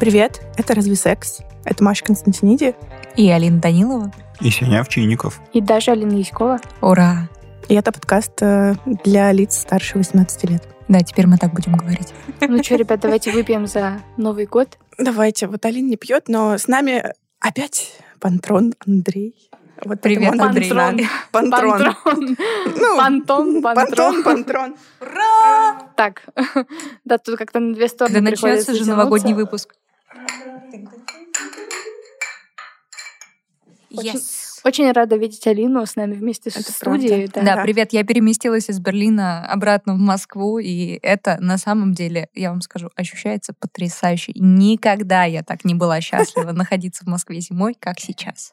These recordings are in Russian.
Привет, это «Разве секс?» Это Маша Константиниди. И Алина Данилова. И Сеня Овчинников. И даже Алина Яськова. Ура! И это подкаст э, для лиц старше 18 лет. Да, теперь мы так будем говорить. Ну что, ребят, давайте выпьем за Новый год. Давайте, вот Алина не пьет, но с нами опять пантрон Андрей. Вот Привет, он Андрей. Пантрон. Пантрон. Пантрон. Ну, Пантон, Пантрон, пантрон. пантрон. Так, да, тут как-то на две стороны Когда начнется же новогодний выпуск. Очень- Очень рада видеть Алину с нами вместе в студии. Да, Да. привет. Я переместилась из Берлина обратно в Москву, и это на самом деле, я вам скажу, ощущается потрясающе. Никогда я так не была счастлива находиться в Москве зимой, как сейчас.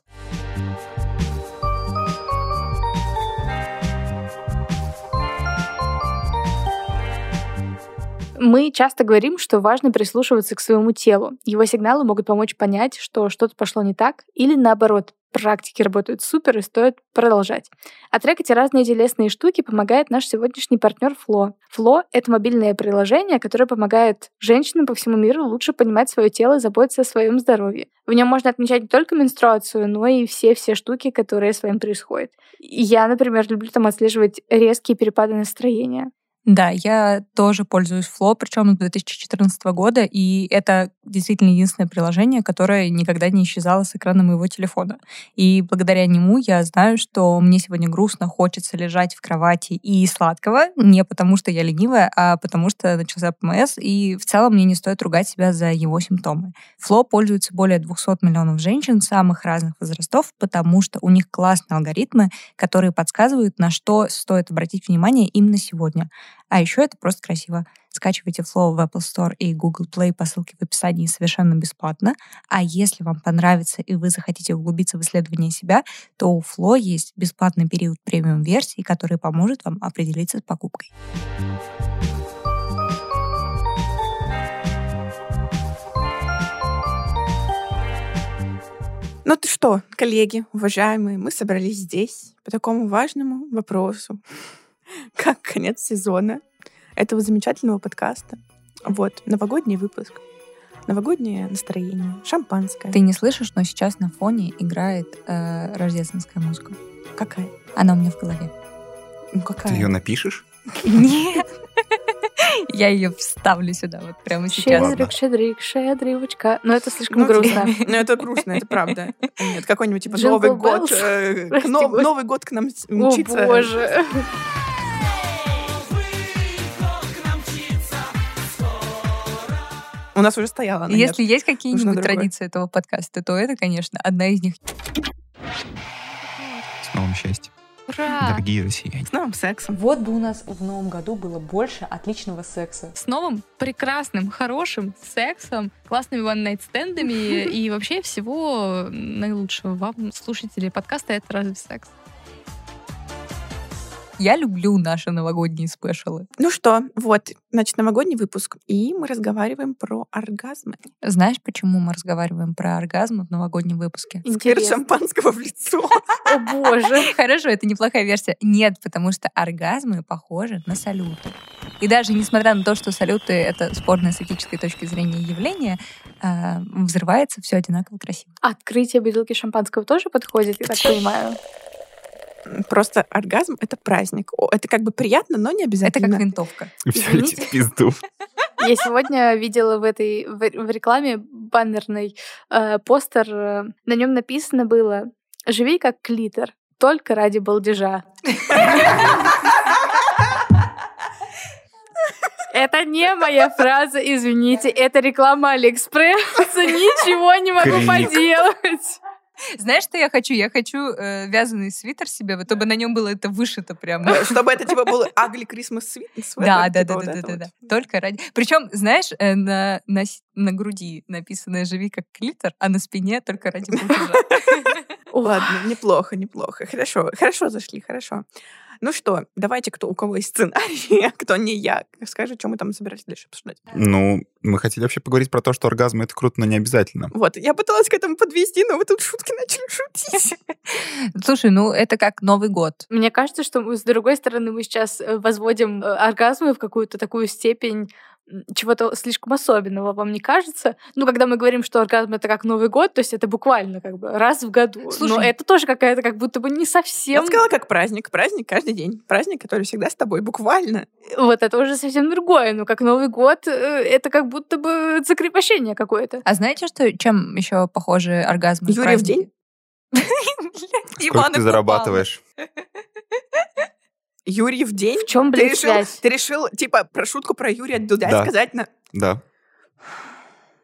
Мы часто говорим, что важно прислушиваться к своему телу. Его сигналы могут помочь понять, что что-то пошло не так, или наоборот, практики работают супер и стоит продолжать. А трекать разные телесные штуки помогает наш сегодняшний партнер Фло. Фло — это мобильное приложение, которое помогает женщинам по всему миру лучше понимать свое тело и заботиться о своем здоровье. В нем можно отмечать не только менструацию, но и все-все штуки, которые с вами происходят. Я, например, люблю там отслеживать резкие перепады настроения. Да, я тоже пользуюсь Фло, причем с 2014 года, и это действительно единственное приложение, которое никогда не исчезало с экрана моего телефона. И благодаря нему я знаю, что мне сегодня грустно, хочется лежать в кровати и сладкого, не потому что я ленивая, а потому что начался ПМС, и в целом мне не стоит ругать себя за его симптомы. Фло пользуется более 200 миллионов женщин самых разных возрастов, потому что у них классные алгоритмы, которые подсказывают, на что стоит обратить внимание именно сегодня. А еще это просто красиво. Скачивайте Flow в Apple Store и Google Play по ссылке в описании совершенно бесплатно. А если вам понравится и вы захотите углубиться в исследование себя, то у Flow есть бесплатный период премиум-версии, который поможет вам определиться с покупкой. Ну ты что, коллеги, уважаемые, мы собрались здесь по такому важному вопросу, как конец сезона этого замечательного подкаста. Вот, новогодний выпуск, новогоднее настроение, шампанское. Ты не слышишь, но сейчас на фоне играет э, рождественская музыка. Какая? Она у меня в голове. Ну Ты какая? ее напишешь? Нет. Я ее вставлю сюда вот прямо сейчас. Щедрик, щедрик, щедривочка. Но это слишком Ну, грустно. Ну, это грустно, это правда. Нет, какой-нибудь типа Новый год. э. Новый год к нам с- О, мчится. боже. У нас уже стояла. она, Если нет. есть какие-нибудь традиции этого подкаста, то это, конечно, одна из них. С новым счастьем. Ура! Дорогие россияне. С новым сексом. Вот бы у нас в новом году было больше отличного секса. с новым прекрасным, хорошим сексом, классными one-night-стендами и вообще всего наилучшего вам, слушатели подкаста «Это разве секс?». Я люблю наши новогодние спешалы. Ну что, вот, значит, новогодний выпуск. И мы разговариваем про оргазмы. Знаешь, почему мы разговариваем про оргазм в новогоднем выпуске? Интересно. шампанского в лицо. О, боже. Хорошо, это неплохая версия. Нет, потому что оргазмы похожи на салюты. И даже несмотря на то, что салюты — это спорное с этической точки зрения явление, а, взрывается все одинаково красиво. Открытие бутылки шампанского тоже подходит, я так понимаю. Просто оргазм — это праздник. Это как бы приятно, но не Это обязательно. как винтовка. Все Извините. эти в пизду. Я сегодня видела в этой в, в рекламе баннерный э, постер. э, на нем написано было «Живи как клитор, только ради балдежа». Это не моя фраза, извините, это реклама Алиэкспресса, ничего не могу поделать. Знаешь, что я хочу? Я хочу э, вязаный свитер себе, вот чтобы на нем было это вышито прямо. Э, Чтобы это типа был ugly Christmas sweat- sweater. Да, да, типа да, да, да, да, вот. да. Только ради. Причем, знаешь, э, на, на, груди написано «Живи как клитор», а на спине только ради. Ладно, неплохо, неплохо. Хорошо, хорошо зашли, хорошо. Ну что, давайте, кто у кого есть сценарий, а кто не я, скажи, что мы там собирались дальше обсуждать. Ну, мы хотели вообще поговорить про то, что оргазм — это круто, но не обязательно. Вот, я пыталась к этому подвести, но вы тут шутки начали шутить. Слушай, ну это как Новый год. Мне кажется, что мы, с другой стороны мы сейчас э, возводим э, оргазмы в какую-то такую степень чего-то слишком особенного, вам не кажется? Ну, когда мы говорим, что оргазм это как Новый год, то есть это буквально как бы раз в году. Но Слушай, это тоже какая-то как будто бы не Я совсем... бы сказала, как праздник. Праздник каждый день. Праздник, который всегда с тобой, буквально. Вот это уже совсем другое. Ну, как Новый год, э, это как будто бы закрепощение какое-то. А знаете, что, чем еще похожи оргазмы? Юрий в день? Сколько ты зарабатываешь? Юрий в день? В чем, Ты блин, решил, связь? ты решил, типа, про шутку про Юрия Дудя Да. сказать на... Да.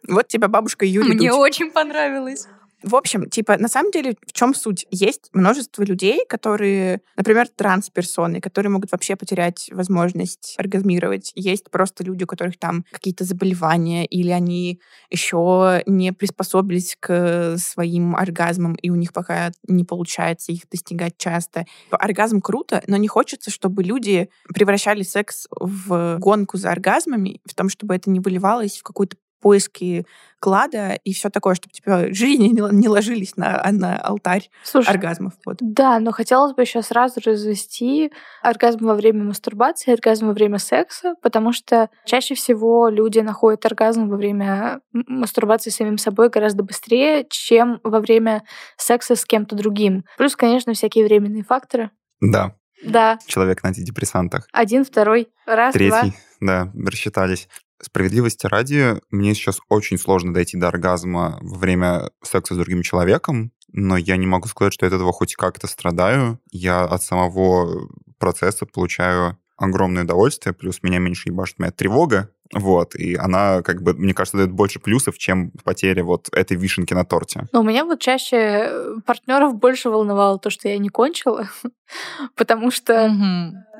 Вот тебя бабушка Юрий Мне Дудь. очень понравилось. В общем, типа, на самом деле, в чем суть? Есть множество людей, которые, например, трансперсоны, которые могут вообще потерять возможность оргазмировать. Есть просто люди, у которых там какие-то заболевания, или они еще не приспособились к своим оргазмам, и у них пока не получается их достигать часто. Оргазм круто, но не хочется, чтобы люди превращали секс в гонку за оргазмами, в том, чтобы это не выливалось в какую-то поиски клада и все такое, чтобы типа жизни не, не ложились на, на алтарь Слушай, оргазмов. Вот. Да, но хотелось бы еще сразу развести оргазм во время мастурбации оргазм во время секса, потому что чаще всего люди находят оргазм во время мастурбации с самим собой гораздо быстрее, чем во время секса с кем-то другим. Плюс, конечно, всякие временные факторы. Да. Да, Человек на антидепрессантах. один, второй, раз, два. Третий, да, рассчитались. Справедливости ради, мне сейчас очень сложно дойти до оргазма во время секса с другим человеком, но я не могу сказать, что от этого хоть как-то страдаю. Я от самого процесса получаю огромное удовольствие, плюс меня меньше ебашит моя тревога, вот, и она, как бы, мне кажется, дает больше плюсов, чем потеря вот этой вишенки на торте. Но у меня вот чаще партнеров больше волновало то, что я не кончила, потому что.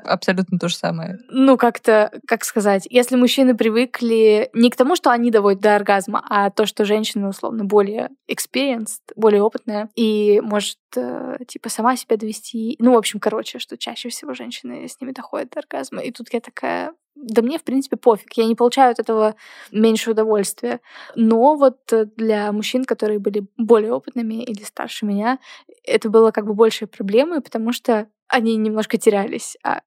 Абсолютно то же самое. ну, как-то, как сказать, если мужчины привыкли не к тому, что они доводят до оргазма, а то, что женщина, условно, более experienced, более опытная и может, э, типа, сама себя довести. Ну, в общем, короче, что чаще всего женщины с ними доходят до оргазма. И тут я такая, да мне, в принципе, пофиг. Я не получаю от этого меньше удовольствия. Но вот э, для мужчин, которые были более опытными или старше меня, это было как бы большей проблемой, потому что они немножко терялись. А,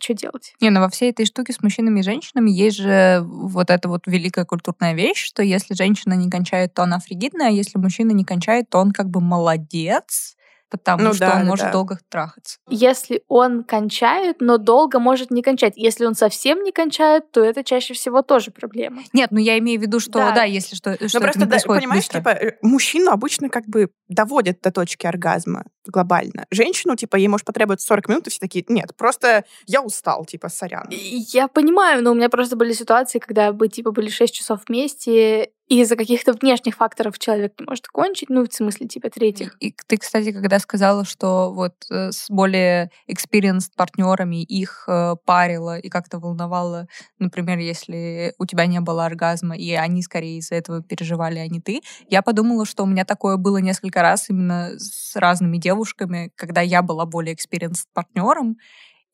что делать? Не, ну во всей этой штуке с мужчинами и женщинами есть же вот эта вот великая культурная вещь, что если женщина не кончает, то она фригидная, а если мужчина не кончает, то он как бы молодец, потому Ну что да, он да, может да. долго трахаться. Если он кончает, но долго может не кончать. Если он совсем не кончает, то это чаще всего тоже проблема. Нет, ну я имею в виду, что Да. да, если что, что Но это просто, не да, происходит понимаешь, быстро. типа, э, мужчину обычно как бы доводят до точки оргазма глобально. Женщину, типа, ей может потребоваться 40 минут, и все такие, нет, просто я устал, типа, сорян. Я понимаю, но у меня просто были ситуации, когда мы типа были 6 часов вместе, из-за каких-то внешних факторов человек не может кончить, ну, в смысле, типа, третьих. И ты, кстати, когда сказала, что вот э, с более experienced партнерами их э, парило и как-то волновало, например, если у тебя не было оргазма, и они скорее из-за этого переживали, а не ты, я подумала, что у меня такое было несколько раз именно с разными девушками, когда я была более experienced партнером,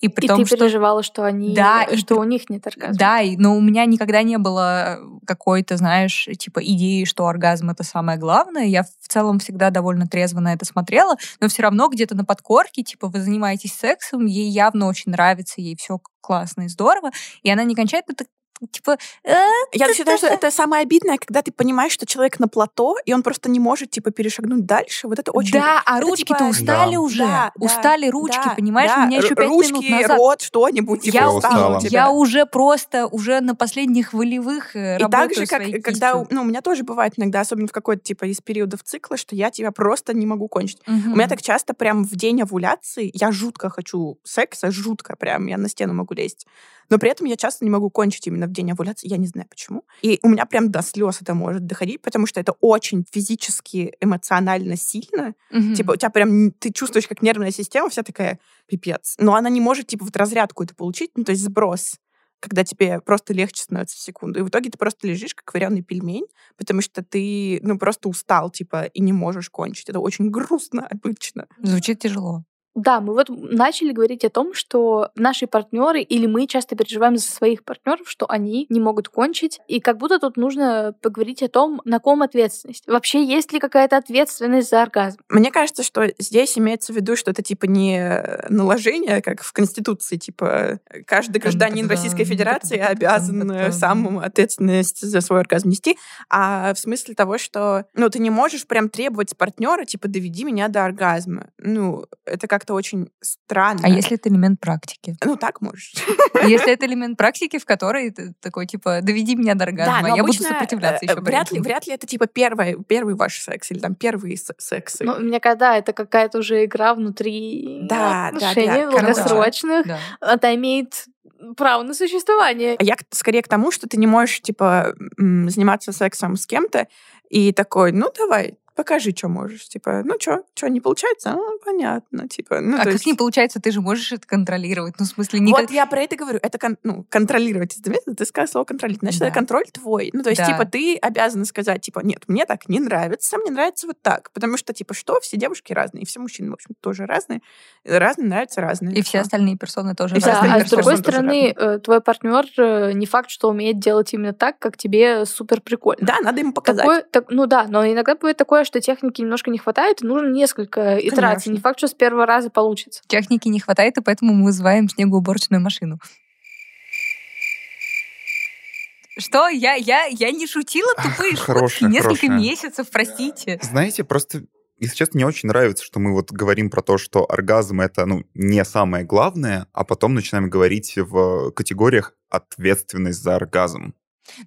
и при и том, ты что... переживала, что они, Да, и что у них нет оргазма. Да, и- но у меня никогда не было какой-то, знаешь, типа идеи, что оргазм это самое главное. Я в целом всегда довольно трезво на это смотрела, но все равно где-то на подкорке, типа, вы занимаетесь сексом, ей явно очень нравится, ей все классно и здорово, и она не кончает, это типа, «Э, Я считаю, что это самое обидное, когда ты понимаешь, что человек на плато, и он просто не может, типа, перешагнуть дальше. Вот это очень... да, а ручки-то типа- устали уже, устали ручки, понимаешь, у меня еще пять минут назад. рот, что-нибудь. типа, Я, устала. уже просто уже на последних волевых э, И так же, как когда, ну, у меня тоже бывает иногда, особенно в какой-то, типа, из периодов цикла, что я тебя просто не могу кончить. У меня так часто прям в день овуляции я жутко хочу секса, жутко прям, я на стену могу лезть. Но при этом я часто не могу кончить именно в день овуляции, я не знаю почему. И у меня прям до слез это может доходить, потому что это очень физически, эмоционально сильно. Мгм. Типа у тебя прям, ты чувствуешь, как нервная система вся такая, пипец. Но она не может, типа, вот разрядку это получить, ну, то есть сброс когда тебе просто легче становится в секунду. И в итоге ты просто лежишь, как вареный пельмень, потому что ты, ну, просто устал, типа, и не можешь кончить. Это очень грустно обычно. Звучит тяжело. Да, мы вот начали говорить о том, что наши партнеры или мы часто переживаем за своих партнеров, что они не могут кончить. И как будто тут нужно поговорить о том, на ком ответственность. Вообще, есть ли какая-то ответственность за оргазм? Мне кажется, что здесь имеется в виду, что это типа не наложение, как в Конституции, типа каждый гражданин Российской Федерации обязан э, сам ответственность за свой оргазм нести, а в смысле того, что ну, ты не можешь прям требовать партнера, типа, доведи меня до оргазма. Ну, это как-то очень странно. А если это элемент практики? Ну, так можешь. Если это элемент практики, в которой ты такой, типа, доведи меня до оргазма, Да, но я буду сопротивляться э, еще. Вряд ли, вряд ли это типа первый, первый ваш секс или там первые сексы. Ну, мне когда это какая-то уже игра внутри Да, да, да, отношений короче. долгосрочных, Да. это имеет право на существование. А я скорее к тому, что ты не можешь, типа, заниматься сексом с кем-то и такой, ну, давай, покажи, что можешь. Типа, ну, что, что, не получается? Ну, понятно, типа. Ну, а как есть- не получается, ты же можешь это контролировать. Ну, в смысле, не Вот я про это говорю. Это кон- ну, контролировать. Ты заметила? Ты сказала слово контролировать. Значит, Да. это контроль твой. Ну, то есть, Да. типа, ты обязана сказать, типа, нет, мне так не нравится, мне нравится вот так. Потому что, типа, что? Все девушки разные, и все мужчины, в общем, тоже разные. Разные нравятся разные. И все остальные персоны тоже И все Да, разные. а с другой стороны, э, твой партнер не факт, что умеет делать именно так, как тебе супер прикольно. Да, надо ему показать. Такое, так, ну да, но иногда бывает такое, что техники немножко не хватает, и нужно несколько итераций. Конечно. Не факт, что с первого раза получится. Техники не хватает, и поэтому мы вызываем снегоуборочную машину. Что? Я, я, я не шутила тупые шутки Хорошая, несколько хорошая. месяцев, простите. Знаете, просто, если честно, не очень нравится, что мы вот говорим про то, что оргазм — это, ну, не самое главное, а потом начинаем говорить в категориях ответственность за оргазм.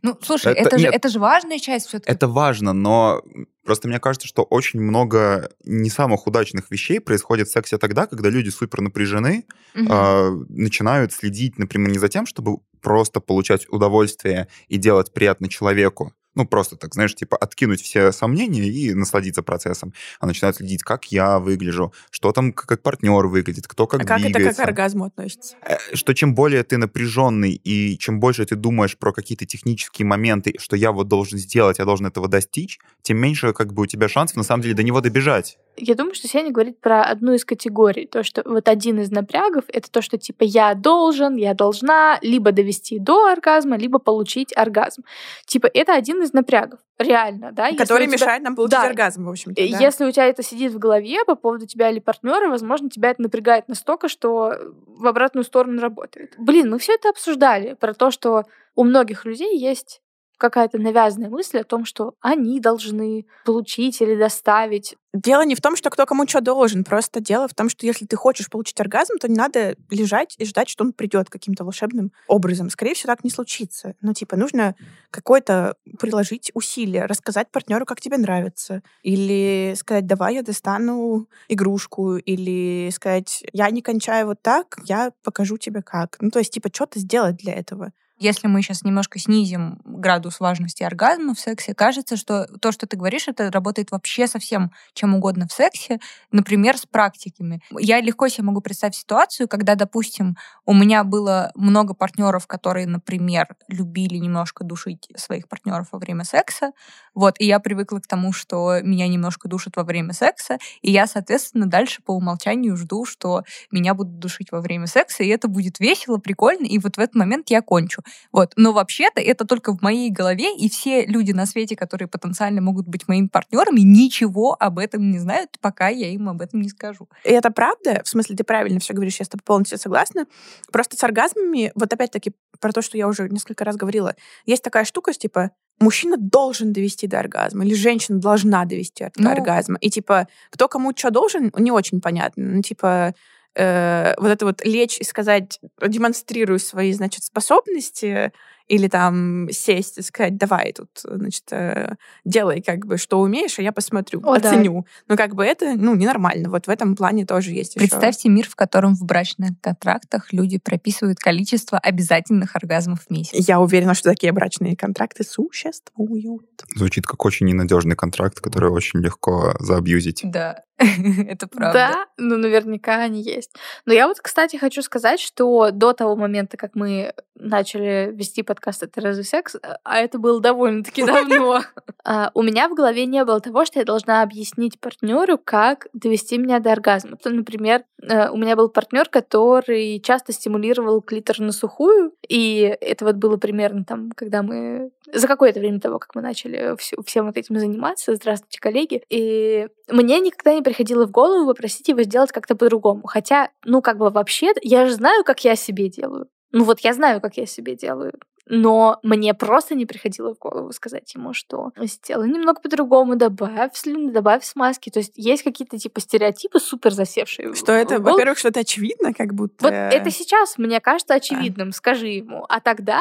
Ну, слушай, Это- это, же, нет. это же важная часть все-таки. Это важно, но просто мне кажется, что очень много не самых удачных вещей происходит в сексе тогда, когда люди супер напряжены, а, начинают следить, например, не за тем, чтобы просто получать удовольствие и делать приятно человеку, ну, просто так, знаешь, типа откинуть все сомнения и насладиться процессом, а начинают следить, как я выгляжу, что там, как партнер выглядит, кто как а как это как к оргазму относится? Э, Что чем более ты напряженный и чем больше ты думаешь про какие-то технические моменты, что я вот должен сделать, я должен этого достичь, тем меньше как бы у тебя шансов на самом деле до него добежать. Я думаю, что Сеня говорит про одну из категорий. То, что вот один из напрягов — это то, что типа я должен, я должна либо довести до оргазма, либо получить оргазм. Типа это один из напрягов. Реально, да? Который тебя- мешает нам получить Да. оргазм, в общем-то. Э, да. Если у тебя это сидит в голове по поводу тебя или партнера, возможно, тебя это напрягает настолько, что в обратную сторону работает. Блин, мы все это обсуждали про то, что у многих людей есть какая-то навязанная мысль о том, что они должны получить или доставить. Дело не в том, что кто кому что должен, просто дело в том, что если ты хочешь получить оргазм, то не надо лежать и ждать, что он придет каким-то волшебным образом. Скорее всего, так не случится. Ну, типа, нужно какое-то приложить усилие, рассказать партнеру, как тебе нравится. Или сказать, давай я достану игрушку. Или сказать, я не кончаю вот так, я покажу тебе как. Ну, то есть, типа, что-то сделать для этого. Если мы сейчас немножко снизим градус важности оргазма в сексе, кажется, что то, что ты говоришь, это работает вообще совсем чем угодно в сексе, например, с практиками. Я легко себе могу представить ситуацию, когда, допустим, у меня было много партнеров, которые, например, любили немножко душить своих партнеров во время секса, вот, и я привыкла к тому, что меня немножко душат во время секса, и я, соответственно, дальше по умолчанию жду, что меня будут душить во время секса, и это будет весело, прикольно, и вот в этот момент я кончу. Вот. Но вообще-то это только в моей голове, и все люди на свете, которые потенциально могут быть моими партнерами, ничего об этом не знают, пока я им об этом не скажу. И это правда, в смысле, ты правильно все говоришь, я с тобой полностью согласна. Просто с оргазмами, вот опять-таки про то, что я уже несколько раз говорила, есть такая штука, типа, мужчина должен довести до оргазма, или женщина должна довести до Ну. оргазма. И типа, кто кому что должен, не очень понятно. Ну, типа, э, вот это вот лечь и сказать, демонстрирую свои, значит, способности, или там сесть и сказать, давай тут, значит, э, делай как бы, что умеешь, а я посмотрю, О, да. оценю. Но как бы это, ну, ненормально. Вот в этом плане тоже есть Представьте мир, в котором в брачных контрактах люди прописывают количество обязательных оргазмов в месяц. Я уверена, что такие брачные контракты существуют. Звучит как очень ненадежный контракт, который очень легко заабьюзить. Да, это правда. Да, ну наверняка они есть. Но я вот, кстати, хочу сказать, что до того момента, как мы начали вести подкаст, подкаст «Это разве секс?», а это было довольно-таки давно. А, У меня в голове не было того, что я должна объяснить партнеру, как довести меня до оргазма. Например, э, у меня был партнер, который часто стимулировал клитор на сухую, и это вот было примерно там, когда мы... За какое-то время того, как мы начали всем вот этим заниматься, здравствуйте, коллеги, и мне никогда не приходило в голову попросить его сделать как-то по-другому. Хотя, ну, как бы вообще, я же знаю, как я себе делаю. Ну вот я знаю, как я себе делаю. Но мне просто не приходило в голову сказать ему, что сделай немного по-другому, добавь слюны, добавь смазки. То есть есть какие-то типа стереотипы супер засевшие. в- Что это, в во-первых, что это очевидно, как будто... Вот это сейчас мне кажется очевидным, скажи ему. А тогда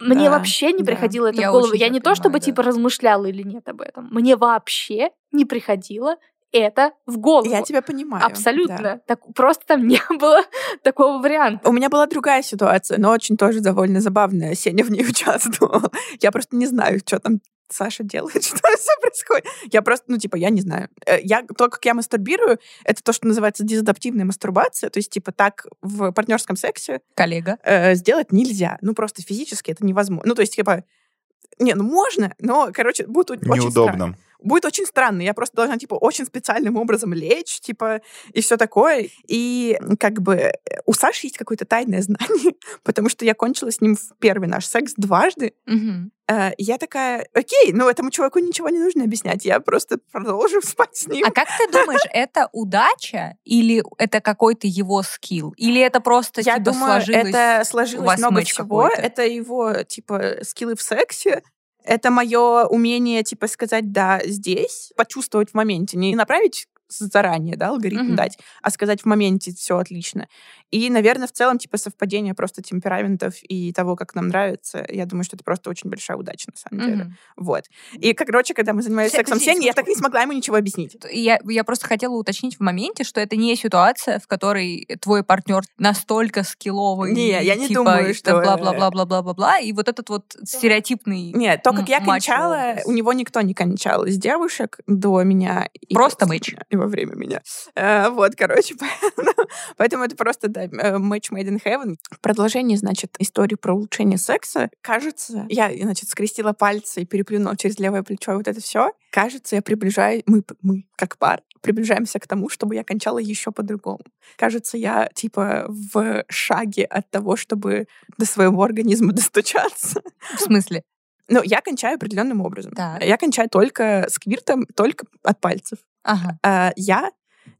мне Да, вообще не да. приходило это Я в голову. Я не то, чтобы понимаю, да. типа размышляла или нет об этом. Мне вообще не приходило это в голову. Я тебя понимаю. Абсолютно. да. Так, просто там не было такого варианта. У меня была другая ситуация, но очень тоже довольно забавная. Сеня в ней участвовал. Я просто не знаю, что там Саша делает, что все происходит. Я просто, ну, типа, я не знаю. Э, Я, то, как я мастурбирую, это то, что называется дезадаптивная мастурбация. То есть, типа, так в партнерском сексе Коллега. э, сделать нельзя. Ну, просто физически это невозможно. Ну, то есть, типа, не, ну можно, но, короче, будет очень странно. Будет очень странно. Я просто должна, типа, очень специальным образом лечь, типа, и все такое. И как бы у Саши есть какое-то тайное знание, потому что я кончила с ним в первый наш секс дважды. Э, Я такая, окей, ну этому чуваку ничего не нужно объяснять, я просто продолжу спать с ним. А как ты думаешь, это удача или это какой-то его скилл? Или это просто Я типа думаю, сложилось? это у сложилось вас много какой-то? Это его, типа, скиллы в сексе. Это мое умение, типа, сказать «да» здесь, почувствовать в моменте. Не направить заранее, да, алгоритм Мгм. дать, а сказать в моменте все отлично. И, наверное, в целом, типа, совпадение просто темпераментов и того, как нам нравится. Я думаю, что это просто очень большая удача, на самом деле. Мгм. Вот. И, короче, когда мы занимались Все- сексом с Сеней, я так не смогла ему ничего объяснить. Я, я просто хотела уточнить в моменте, что это не ситуация, в которой твой партнер настолько скилловый. Не, я не типа, думаю, что- бла-бла-бла-бла-бла-бла-бла. И вот этот вот стереотипный... Нет, то, как я кончала, у него никто не кончал из девушек до меня. Просто И во время меня. Э, Вот, короче, поэтому, это просто, да, э, match made in heaven. В продолжении, значит, истории про улучшение секса, кажется, я, значит, скрестила пальцы и переплюнула через левое плечо вот это все. Кажется, я приближаюсь, мы, мы, как пар, приближаемся к тому, чтобы я кончала еще по-другому. Кажется, я, типа, в шаге от того, чтобы до своего организма достучаться. В смысле? Ну, я кончаю определенным образом. Так. Я кончаю только сквиртом, только от пальцев. Ага. А я,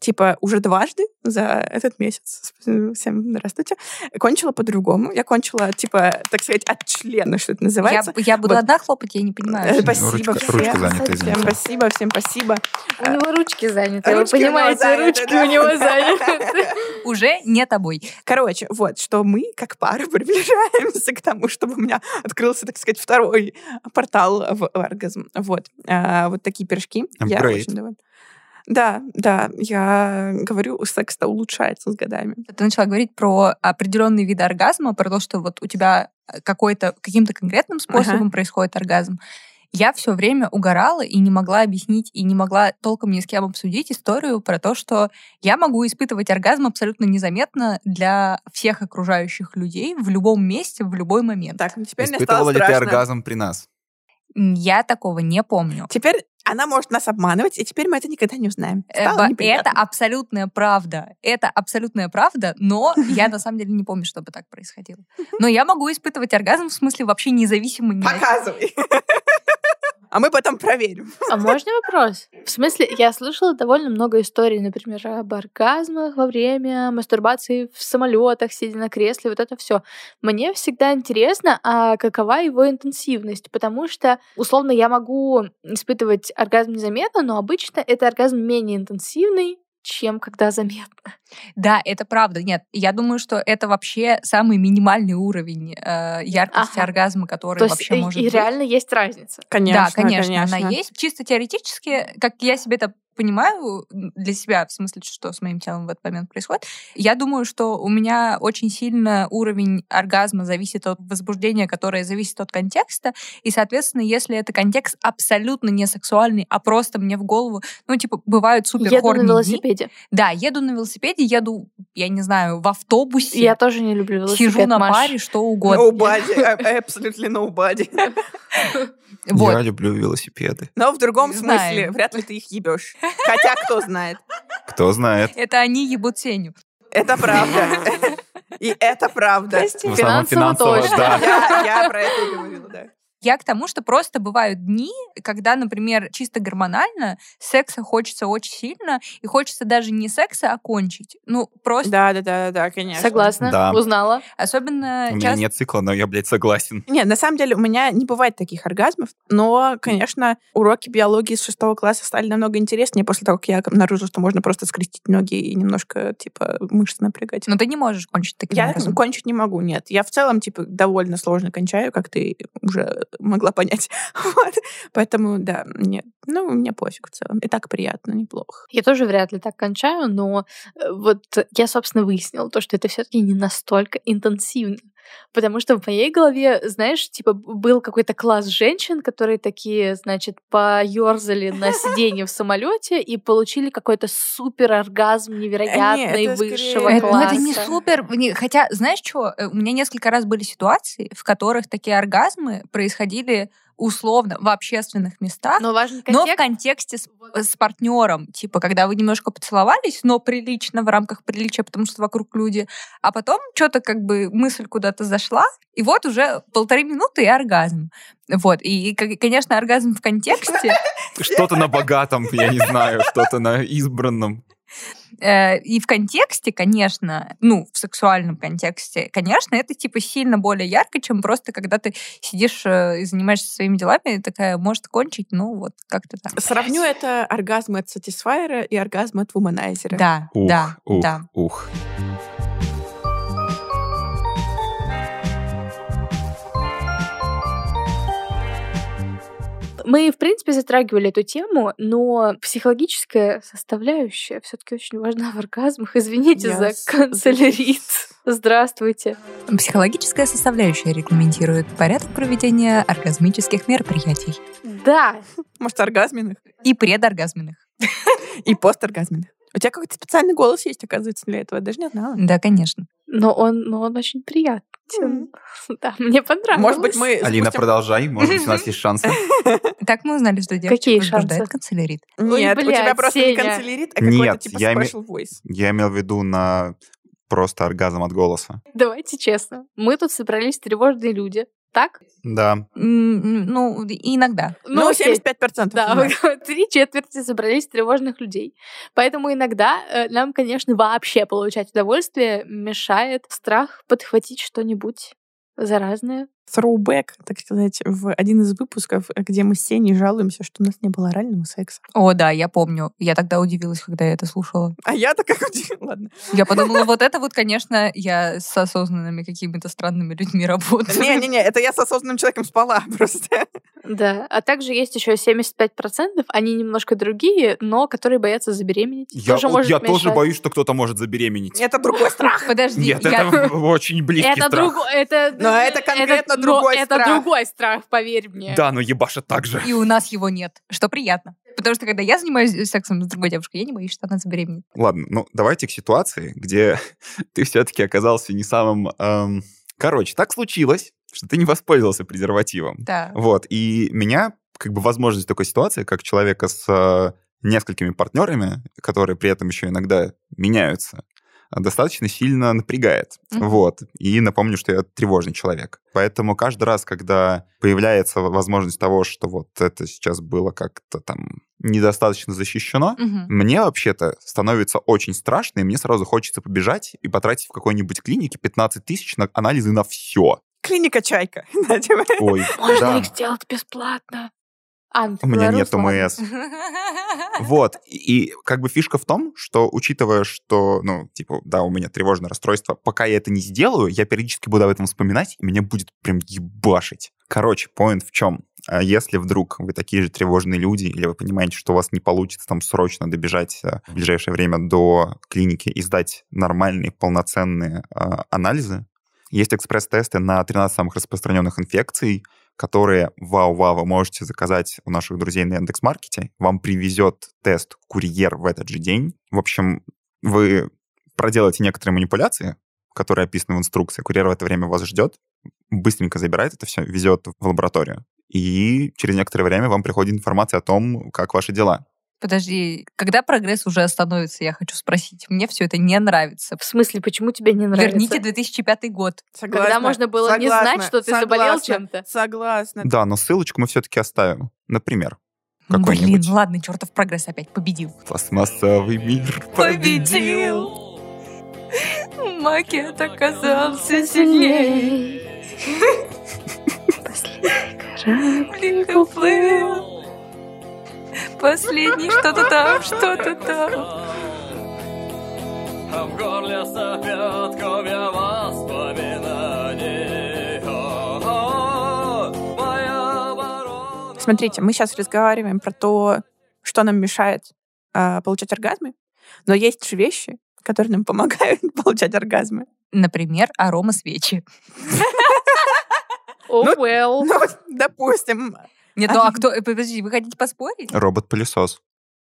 типа, уже дважды за этот месяц, всем здравствуйте, кончила по-другому. Я кончила, типа, так сказать, от члена, что это Я, называется. я буду Вот. одна хлопать, я не понимаю. Э, Спасибо Ручка- всем. ручка занята, Всем спасибо, всем спасибо. У него ручки заняты, вы Ручки у него понимаете, заняты, ручки да. у него заняты. Уже не тобой. Короче, вот, что мы, как пара, приближаемся к тому, чтобы у меня открылся, так сказать, второй портал в оргазм. Вот. А, вот такие пирожки. Я Upgrade. очень довольна. Да, да, я говорю, секс-то улучшается с годами. Ты начала говорить про определенные виды оргазма, про то, что вот у тебя какой-то каким-то конкретным способом происходит оргазм. Я все время угорала и не могла объяснить, и не могла толком ни с кем обсудить историю про то, что я могу испытывать оргазм абсолютно незаметно для всех окружающих людей в любом месте, в любой момент. Так, ну теперь мне Испытывала стало ли ты страшно. оргазм при нас? Я такого не помню. Теперь она может нас обманывать, и теперь мы это никогда не узнаем. Стало. Это абсолютная правда. Это абсолютная правда, но я на самом деле не помню, чтобы так происходило. Но я могу испытывать оргазм в смысле вообще независимо Показывай. А мы потом проверим. А можно вопрос? В смысле, я слышала довольно много историй, например, об оргазмах во время мастурбации в самолетах, сидя на кресле, вот это все. Мне всегда интересно, а какова его интенсивность? Потому что, условно, я могу испытывать оргазм незаметно, но обычно это оргазм менее интенсивный, чем когда заметно. Да, это правда. Нет, я думаю, что это вообще самый минимальный уровень э, яркости Ага. оргазма, который То есть вообще и, может и быть. реально есть разница. Конечно, да, конечно, она есть. Чисто теоретически, как я себе это понимаю для себя, в смысле, что с моим телом в этот момент происходит. Я думаю, что у меня очень сильно уровень оргазма зависит от возбуждения, которое зависит от контекста. И, соответственно, если это контекст абсолютно не сексуальный, а просто мне в голову, ну, типа, бывают супер Еду на дни. велосипеде. Да, еду на велосипеде, еду, я не знаю, в автобусе. Я тоже не люблю велосипед, Сижу на Маш. паре, что угодно. Nobody, absolutely nobody. Вот. Я люблю велосипеды. Но в другом Не смысле, знаю. вряд ли ты их ебешь. Хотя, кто знает. Кто знает. Это они ебут Сеню. Это правда. И это правда. В основном Финансово финансово, точно. да. Я, я про это и говорила, да. Я к тому, что просто бывают дни, когда, например, чисто гормонально секса хочется очень сильно, и хочется даже не секса окончить. Ну, просто Да, да, да, да, конечно. Согласна, Да. узнала. особенно У меня часто... нет цикла, но я, блядь, согласен. Не, на самом деле у меня не бывает таких оргазмов, но, конечно, уроки биологии с шестого класса стали намного интереснее после того, как я обнаружила, что можно просто скрестить ноги и немножко, типа, мышцы напрягать. Но ты не можешь кончить таким Я образом. кончить не могу, нет. Я в целом, типа, довольно сложно кончаю, как ты уже могла понять. Вот. Поэтому, да, нет. Ну, мне пофиг в целом. И так приятно, неплохо. Я тоже вряд ли так кончаю, но э, вот я, собственно, выяснила то, что это все таки не настолько интенсивно. Потому что в моей голове, знаешь, типа был какой-то класс женщин, которые такие, значит, поерзали на сиденье в самолете и получили какой-то супер оргазм невероятный скорее- высшего Это, ну, класса. это не супер. не- Хотя, знаешь что, у меня несколько раз были ситуации, в которых такие оргазмы происходили условно в общественных местах, Но важен но в контекст. контексте с, с партнером, типа, когда вы немножко поцеловались, но прилично, в рамках приличия, потому что вокруг люди, а потом что-то как бы мысль куда-то зашла, и вот уже полторы минуты и оргазм. Вот, и, и, конечно, оргазм в контексте, Что-то на богатом, я не знаю, что-то на избранном. Э, и в контексте, конечно, ну, в сексуальном контексте, конечно, это типа сильно более ярко, чем просто когда ты сидишь э, и занимаешься своими делами, и такая, может кончить, ну, вот как-то так. Сравню это оргазм от сатисфайера и оргазм от вуманайзера. Да, Ух, да, ух, да. ух. Мы, в принципе, затрагивали эту тему, но психологическая составляющая все-таки очень важна в оргазмах. Извините Я за канцелярит. Здравствуйте. Психологическая составляющая регламентирует порядок проведения оргазмических мероприятий Да, Может, оргазменных? и предоргазменных. И посторгазменных. У тебя какой-то специальный голос есть, оказывается, для этого. Я даже не знала. Да, конечно. но он, но он очень приятен. М. Да, мне понравилось. Может быть, мы Алина, спустим- продолжай. Может быть, у нас есть шансы. Так мы узнали, что девочек Какие возбуждает шансы? канцелярит. Нет, у тебя просто не канцелярит, а какой-то типа special voice. Я имел в виду на просто оргазм от голоса. Давайте честно. Мы тут собрались тревожные люди. Так? Да. М, Ну, иногда. Ну, окей. 75%. Да, да. три четверти собрались тревожных людей. Поэтому иногда э, нам, конечно, вообще получать удовольствие мешает страх подхватить что-нибудь заразное. Throwback, так сказать, в один из выпусков, где мы с Сеней жалуемся, что у нас не было орального секса. О, да, я помню. Я тогда удивилась, когда я это слушала. А я так как удивилась. Ладно. Я подумала, вот это вот, конечно, я с осознанными какими-то странными людьми работаю. Не-не-не, это я с осознанным человеком спала просто. Да. А также есть еще 75%, они немножко другие, но которые боятся забеременеть. Я, Тоже может я тоже боюсь, что кто-то может забеременеть. Это другой страх. Подожди, Нет, я- это очень близкий Это страх. другой, это, Но это конкретно другой но страх. Это другой страх, поверь мне. Да, но ебашит так же. И у нас его нет, что приятно. Потому что когда я занимаюсь сексом с другой девушкой, я не боюсь, что она забеременеет. Ладно, ну давайте к ситуации, где ты все-таки оказался не самым... эм, Короче, так случилось, что ты не воспользовался презервативом. Да. Вот, и меня, как бы, возможность такой ситуации, как человека с э, несколькими партнерами, которые при этом еще иногда меняются, достаточно сильно напрягает. Мгм. Вот. И напомню, что я тревожный человек. Поэтому каждый раз, когда появляется возможность того, что вот это сейчас было как-то там недостаточно защищено, Мгм. мне вообще-то становится очень страшно, и мне сразу хочется побежать и потратить в какой-нибудь клинике 15 тысяч на анализы на все. Клиника «Чайка». Да, типа. Ой, Можно да. их сделать бесплатно. У меня нет. ОМС. Вот. И, и как бы фишка в том, что учитывая, что, ну, типа, да, у меня тревожное расстройство, пока я это не сделаю, я периодически буду об этом вспоминать, и меня будет прям ебашить. Короче, поинт в чем? А Если вдруг вы такие же тревожные люди, или вы понимаете, что у вас не получится там срочно добежать э, в ближайшее время до клиники и сдать нормальные, полноценные э, анализы, есть экспресс-тесты на 13 самых распространенных инфекций, которые, вау-вау, вы можете заказать у наших друзей на Яндекс.Маркете. Вам привезет тест курьер в этот же день. В общем, вы проделаете некоторые манипуляции, которые описаны в инструкции. Курьер в это время вас ждет, быстренько забирает это все, везет в лабораторию. И через некоторое время вам приходит информация о том, как ваши дела. Подожди, когда прогресс уже остановится, я хочу спросить. Мне все это не нравится. В смысле, почему тебе не нравится? Верните 2005 год. Согласна. Когда можно было не знать, что ты заболел Согласна. чем-то. Согласна. Да, но ссылочку мы все-таки оставим. Например, Блин, какой-нибудь ладно, чертов прогресс опять победил. пластмассовый мир победил. Макет оказался сильнее. Блин, уплыл. Последний что-то там, что-то там. А в горле сопят комья воспоминаний. Смотрите, мы сейчас разговариваем про то, что нам мешает а, получать оргазмы, но есть же вещи, которые нам помогают получать оргазмы. Например, арома свечи. Oh, Ну, well. Ну, допустим. Нет, ну а кто... э, Подожди, вы хотите поспорить? Робот-пылесос.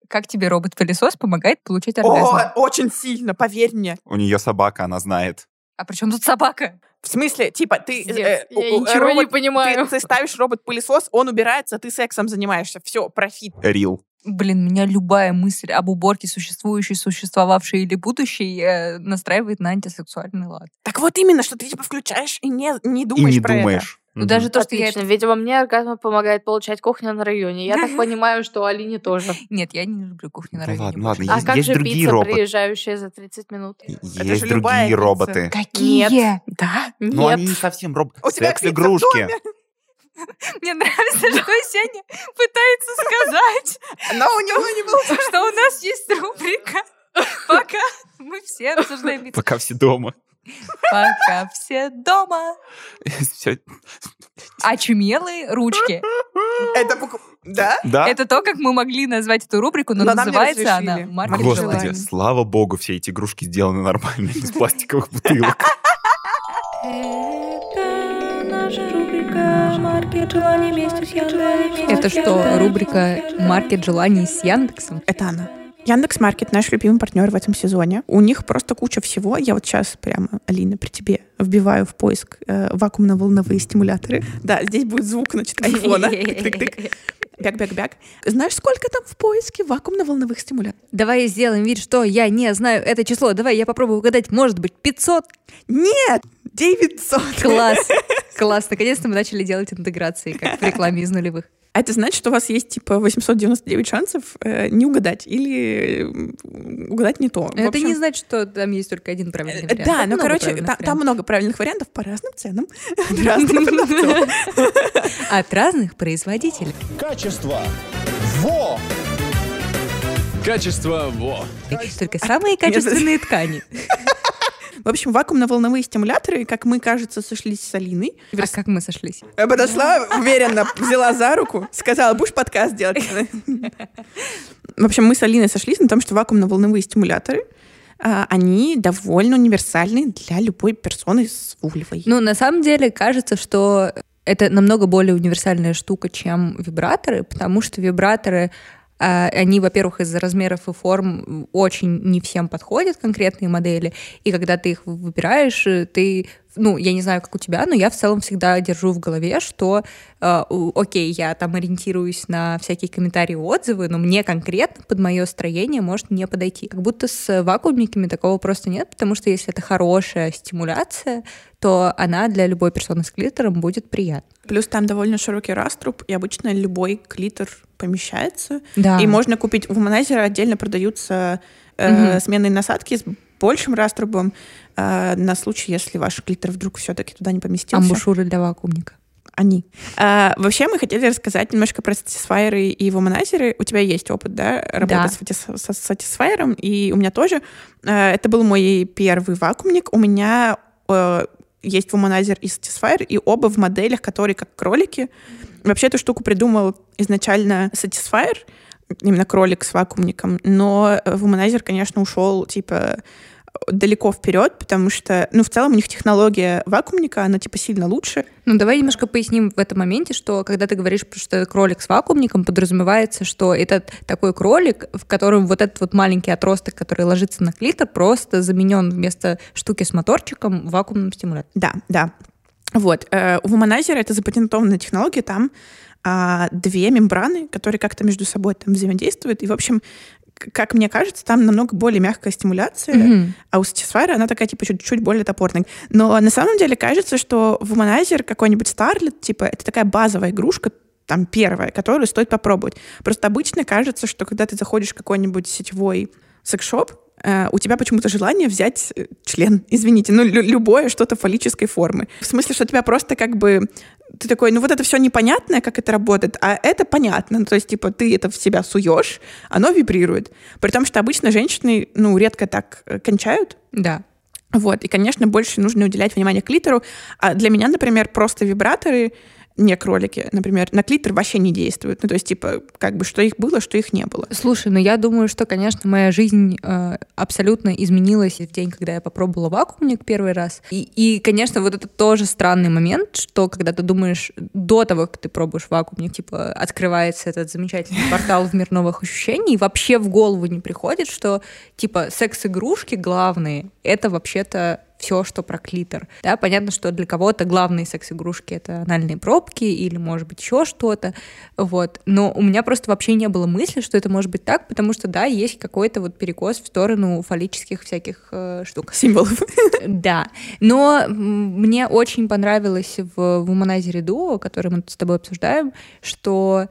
Как тебе робот-пылесос помогает получать оргазм? О, очень сильно, поверь мне. У нее собака, она знает. А при чем тут собака? В смысле, типа, ты... Пиздец, э, я у- ничего не робот- понимаю. Ты, ты ставишь робот-пылесос, он убирается, ты сексом занимаешься. Все, профит. Рил. Блин, меня любая мысль об уборке существующей, существовавшей или будущей э, настраивает на антисексуальный лад. Так вот именно, что ты типа включаешь и не, не И думаешь не про думаешь. Ну, даже то, что я... Отлично, ведь во мне оргазм помогает получать кухня на районе. Я так понимаю, что Алине тоже. Нет, я не люблю кухню на районе. ладно, ладно, А Есть- как же другие пицца, роботы. приезжающая за 30 минут? Есть другие роботы. Какие? Нет. Да? Ну, Нет. они не совсем роботы. Секс-игрушки. Мне нравится, что Сеня пытается сказать, Но у него не было. что у нас есть рубрика «Пока мы все обсуждаем пиццу». Пока все дома. Пока все дома. Очумелые ручки. Это Да? Да? Это то, как мы могли назвать эту рубрику, но, Но называется она. «Маркет Господи. желаний». Слава богу, все эти игрушки сделаны нормально, из пластиковых бутылок. Это что, рубрика «Маркет желаний» с Яндексом? Это она. Яндекс Маркет наш любимый партнер в этом сезоне. У них просто куча всего. Я вот сейчас прямо, Алина, при тебе вбиваю в поиск э, вакуумно-волновые стимуляторы. Да, здесь будет звук, значит, айфона. Тык-тык-тык. Бяк-бяк-бяк. Знаешь, сколько там в поиске вакуумно-волновых стимуляторов? Давай сделаем вид, что я не знаю это число. Давай я попробую угадать. Может быть, 500? Нет! 900! Класс. Класс. Наконец-то мы начали делать интеграции, как в рекламе из нулевых. А это значит, что у вас есть типа 899 шансов э, не угадать или э, угадать не то. Это общем, не значит, что там есть только один правильный э, вариант. Да, ну, короче, та- там много правильных вариантов по разным ценам. от разных продавцов. От разных производителей. Качество. Во! Качество во. Только самые качественные ткани. В общем, вакуумно-волновые стимуляторы, как мы, кажется, сошлись с Алиной. А как мы сошлись? Я Подошла, уверенно взяла за руку, сказала, будешь подкаст делать? В общем, мы с Алиной сошлись на том, что вакуумно-волновые стимуляторы, а, они довольно универсальны для любой персоны с вульвой. Ну, на самом деле, кажется, что это намного более универсальная штука, чем вибраторы, потому что вибраторы они, во-первых, из-за размеров и форм очень не всем подходят конкретные модели, и когда ты их выбираешь, э, ты, ну, я не знаю, как у тебя, но я в целом всегда держу в голове, что, э, окей, я там ориентируюсь на всякие комментарии отзывы, но мне конкретно под мое строение может не подойти. Как будто с вакуумниками такого просто нет, потому что если это хорошая стимуляция, то она для любой персоны с клитором будет приятна. Плюс там довольно широкий раструб, и обычно любой клитор помещается. Да. И можно купить... В Вуманайзере отдельно продаются э, Мгм. сменные насадки с большим раструбом э, на случай, если ваш клитор вдруг все-таки туда не поместился. Амбушюры для вакуумника. Они. А, вообще, мы хотели рассказать немножко про сатисфайеры и вуманайзеры. У тебя есть опыт, да, работать с сатис- со сатисфайером, и у меня тоже. А, это был мой первый вакуумник. У меня э, есть Womanizer и Satisfyer, и оба в моделях, которые как кролики. Вообще эту штуку придумал изначально Satisfyer, именно кролик с вакуумником, но Womanizer, конечно, ушел, типа, далеко вперед, потому что, ну, в целом у них технология вакуумника, она, типа, сильно лучше. Ну, давай немножко поясним в этом моменте, что когда ты говоришь, что это кролик с вакуумником, подразумевается, что это такой кролик, в котором вот этот вот маленький отросток, который ложится на клитор, просто заменен вместо штуки с моторчиком вакуумным стимулятором. Да, да. Вот. э, У Womanizer это запатентованная технология, там а, две мембраны, которые как-то между собой там взаимодействуют. И, в общем, как мне кажется, там намного более мягкая стимуляция, Мгм. а у Satisfyer она такая, типа, чуть-чуть более топорная. Но на самом деле кажется, что Womanizer какой-нибудь Starlet, типа, это такая базовая игрушка, там, первая, которую стоит попробовать. Просто обычно кажется, что когда ты заходишь в какой-нибудь сетевой секс-шоп, э, у тебя почему-то желание взять э, член, извините, ну, лю- любое что-то фаллической формы. В смысле, что тебя просто как бы... Ты такой, ну вот это все непонятное, как это работает, а это понятно. Ну, то есть, типа, ты это в себя суешь, оно вибрирует. При том, что обычно женщины, ну, редко так э, кончают, Да. вот, и, конечно, больше нужно уделять внимание клитору. А для меня, например, просто вибраторы, не кролики, например, на клитор вообще не действуют. Ну, то есть, типа, как бы, что их было, что их не было. Слушай, ну я думаю, что, конечно, моя жизнь э, абсолютно изменилась в день, когда я попробовала вакуумник первый раз. И, и, конечно, вот это тоже странный момент, что когда ты думаешь до того, как ты пробуешь вакуумник, типа открывается этот замечательный портал в мир новых ощущений, и вообще в голову не приходит, что типа секс-игрушки главные — это вообще-то все, что про клитор. Да, понятно, что для кого-то главные секс-игрушки это анальные пробки или, может быть, еще что-то. Вот. Но у меня просто вообще не было мысли, что это может быть так, потому что, да, есть какой-то вот перекос в сторону фаллических всяких э, штук. Символов. Да. Но мне очень понравилось в Womanizer Duo, который мы с тобой обсуждаем, что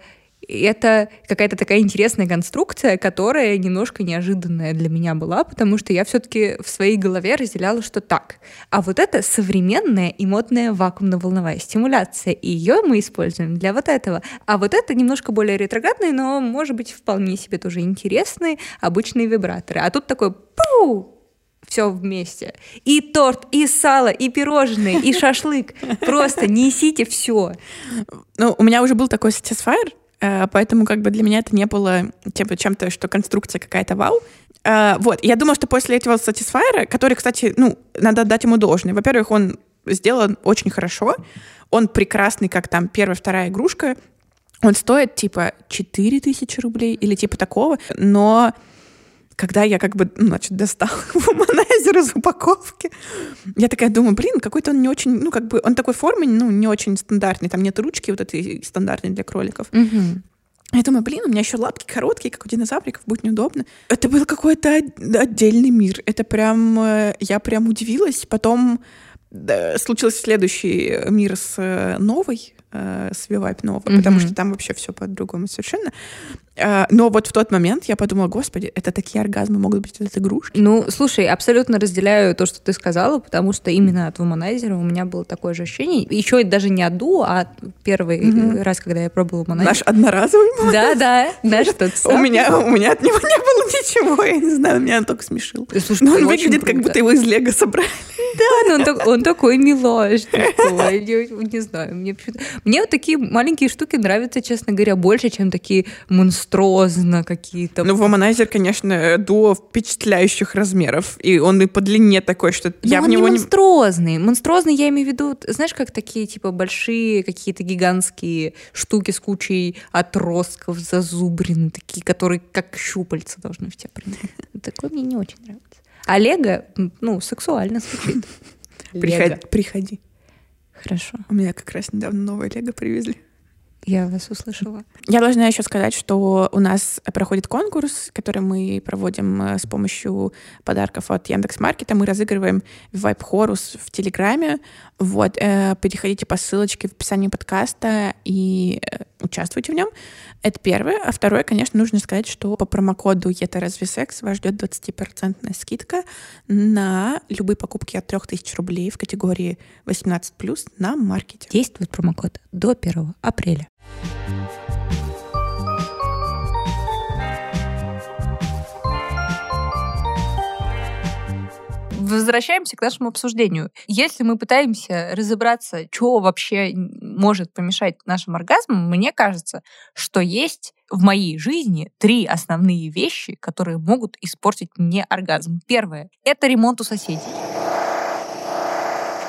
это какая-то такая интересная конструкция, которая немножко неожиданная для меня была, потому что я все-таки в своей голове разделяла, что так. А вот это современная и модная вакуумно-волновая стимуляция, и ее мы используем для вот этого. А вот это немножко более ретроградные, но, может быть, вполне себе тоже интересные обычные вибраторы. А тут такой пу! все вместе. И торт, и сало, и пирожные, и шашлык. Просто несите все. Ну, у меня уже был такой э, поэтому как бы для меня это не было типа чем-то, что конструкция какая-то вау. Э, Вот, я думала, что после этого Satisfyer, который, кстати, ну, надо отдать ему должное. Во-первых, он сделан очень хорошо, он прекрасный, как там первая, вторая игрушка, он стоит типа 4000 рублей или типа такого, но когда я как бы, ну, значит, достала вуманайзер из упаковки, я такая думаю, блин, какой-то он не очень, ну, как бы, он такой формы, ну, не очень стандартный, там нет ручки вот этой стандартной для кроликов. Я думаю, блин, у меня еще лапки короткие, как у динозавриков, будет неудобно. Это был какой-то от- отдельный мир. Это прям, э, я прям удивилась. Потом да, случился следующий мир с э, новой, э, с Вивайп Нова, потому Мгм. что там вообще все по-другому совершенно. Э, Но вот в тот момент я подумала, господи, это такие оргазмы могут быть от игрушки. Ну, слушай, абсолютно разделяю то, что ты сказала, потому что именно от Womanizer у меня было такое же ощущение. Еще даже не от Ду, а первый Мгм. раз, когда я пробовала Womanizer. Наш одноразовый Да, да, наш тот У самый. меня, у меня от него не было ничего, я не знаю, меня он только смешил. Слушай, Но он выглядит, как будто его из Лего собрали. Да, но он, так- он такой милаш такой. Не, не знаю, мне почему-то- Мне вот такие маленькие штуки нравятся, честно говоря, больше, чем такие монструозно какие-то. Ну, Воманайзер, конечно, до впечатляющих размеров. И он и по длине такой, что Ну, я он в него не не... монструозный. Монструозный я имею в виду, знаешь, как такие, типа, большие какие-то гигантские штуки с кучей отростков, зазубрин, такие, которые как щупальца должны в тебя принять. Такое мне не очень нравится. А Лего, м, ну, сексуально звучит. Приходи, приходи. Хорошо, У меня как раз недавно новое Лего привезли. Я вас услышала. Я должна еще сказать, что у нас проходит конкурс, который мы проводим э, с помощью подарков от Яндекс.Маркета. Мы разыгрываем Vibe Horus в Телеграме. Вот, э, переходите по ссылочке в описании подкаста и э, участвуйте в нем. Это первое. А второе, конечно, нужно сказать, что по промокоду «Это разве секс» вас ждет 20% скидка на любые покупки от 3000 рублей в категории 18+, на маркете. Действует промокод до 1 апреля. Возвращаемся к нашему обсуждению. Если мы пытаемся разобраться, что вообще может помешать нашим оргазмам, мне кажется, что есть в моей жизни три основные вещи, которые могут испортить мне оргазм. Первое — это ремонт у соседей.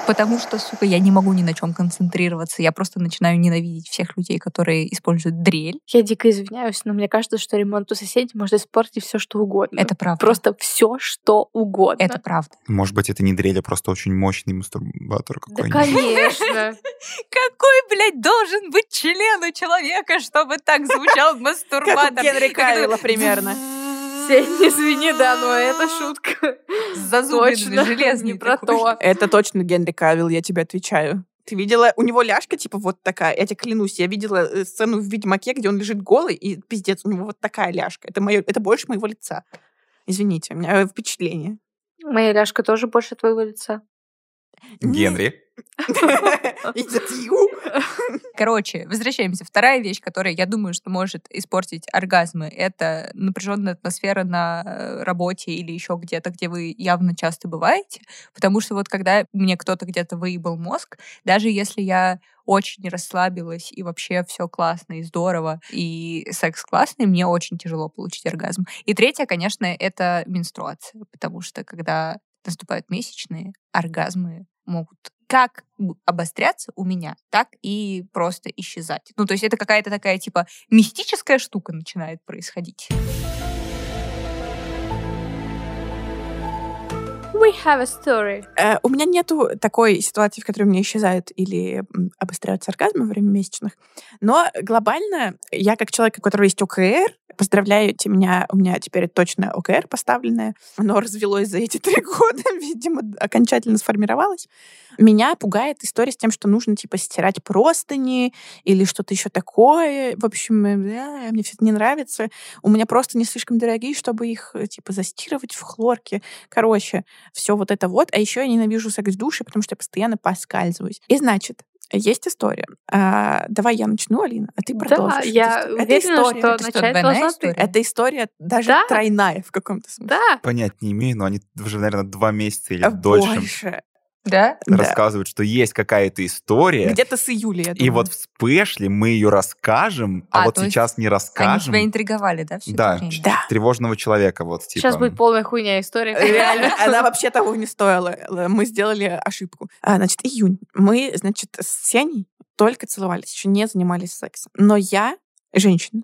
Потому что, сука, я не могу ни на чем концентрироваться. Я просто начинаю ненавидеть всех людей, которые используют дрель. Я дико извиняюсь, но мне кажется, что ремонт у соседей может испортить все, что угодно. Это правда. Просто все, что угодно. Это правда. Может быть, это не дрель, а просто очень мощный мастурбатор Да, какой-нибудь. конечно. Какой, блядь, должен быть член у человека, чтобы так звучал мастурбатор? Генри Кавилла примерно. Сень, извини, да, но это шутка. Зазубренный, железный не про то. Это точно Генри Кавилл, я тебе отвечаю. Ты видела? У него ляжка, типа, вот такая. Я тебе клянусь, я видела э, сцену в «Ведьмаке», где он лежит голый, и пиздец, у него вот такая ляжка. Это, моё, это больше моего лица. Извините, у меня впечатление. Моя ляжка тоже больше твоего лица. Генри. Короче, возвращаемся. Вторая вещь, которая, я думаю, что может испортить оргазмы, это напряженная атмосфера на э, работе или еще где-то, где вы явно часто бываете. Потому что вот когда мне кто-то где-то выебал мозг, даже если я очень расслабилась, и вообще все классно и здорово, и секс классный, мне очень тяжело получить оргазм. И третье, конечно, это менструация, потому что когда наступают месячные, оргазмы могут как обостряться у меня, так и просто исчезать. Ну, то есть это какая-то такая, типа, мистическая штука начинает происходить. We have a story. Э, У меня нету такой ситуации, в которой у меня исчезают или обостряются оргазмы во время месячных. Но глобально я, как человек, у которого есть ОКР, поздравляете меня, у меня теперь точно ОКР поставленное. Оно развелось за эти три года, видимо, окончательно сформировалось. Меня пугает история с тем, что нужно, типа, стирать простыни или что-то еще такое. В общем, э, да, мне все это не нравится. У меня просто не слишком дорогие, чтобы их, э, типа, застирывать в хлорке. Короче, все вот это вот. А еще я ненавижу секс в душе, потому что я постоянно поскальзываюсь. И значит, есть история. А, давай я начну, Алина, а ты Да, продолжишь. эту я историю. Это уверена, история. что Это что, начать должна ты. история? Это история даже Да. тройная в каком-то смысле. Да, Понять не имею, но они уже, наверное, два месяца или А дольше Больше. Да? Да. рассказывают, что есть какая-то история. Где-то с июля, я И думаю. вот в спешле мы ее расскажем, а, А, вот сейчас не Они расскажем. тебя интриговали, да, все Да, это время? Да. тревожного человека, вот типа. сейчас будет полная хуйня история. Реально, она вообще того не стоила. Мы сделали ошибку. А, значит, июнь. Мы, значит, с Сеней только целовались, еще не занимались сексом. Но я женщина,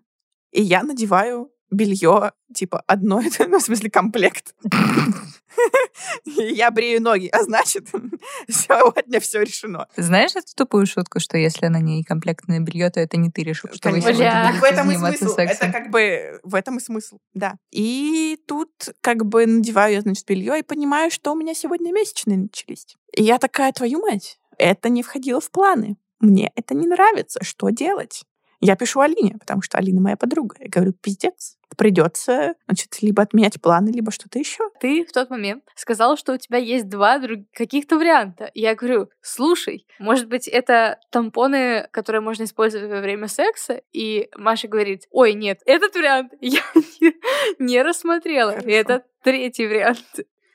и я надеваю белье, типа, одно, ну, в смысле, комплект. Я брею ноги, а значит, сегодня все решено. Знаешь эту тупую шутку, что если на ней комплектное белье, то это не ты решил, что вы Конечно. сегодня. Так будете в этом и смысл. сексом? Это как бы в этом и смысл, да. И тут как бы надеваю я, значит, белье и понимаю, что у меня сегодня месячные начались. И я такая, твою мать, это не входило в планы. Мне это не нравится. Что делать? Я пишу Алине, потому что Алина моя подруга. Я говорю, пиздец, придется, значит, либо отменять планы, либо что-то еще. Ты в тот момент сказал, что у тебя есть два друг... каких-то варианта. Я говорю, слушай, может быть, это тампоны, которые можно использовать во время секса? И Маша говорит, ой, нет, этот вариант я не, не рассмотрела. И Хорошо. это третий вариант.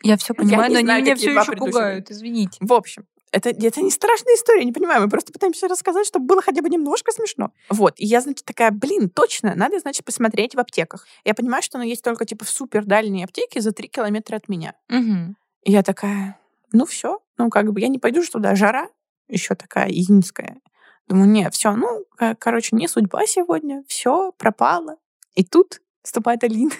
Я все понимаю, не но знаю, они меня все еще пугают, извините. В общем, это, это не страшная история, не понимаю. Мы просто пытаемся рассказать, чтобы было хотя бы немножко смешно. Вот. И я, значит, такая, блин, точно, надо, значит, посмотреть в аптеках. Я понимаю, что оно есть только, типа, в супер дальней аптеке за три километра от меня. Мгм. И я такая, ну все, ну как бы я не пойду же туда, жара еще такая июньская. Думаю, не, все, ну, ко- короче, не судьба сегодня, все, пропало. И тут вступает Алина.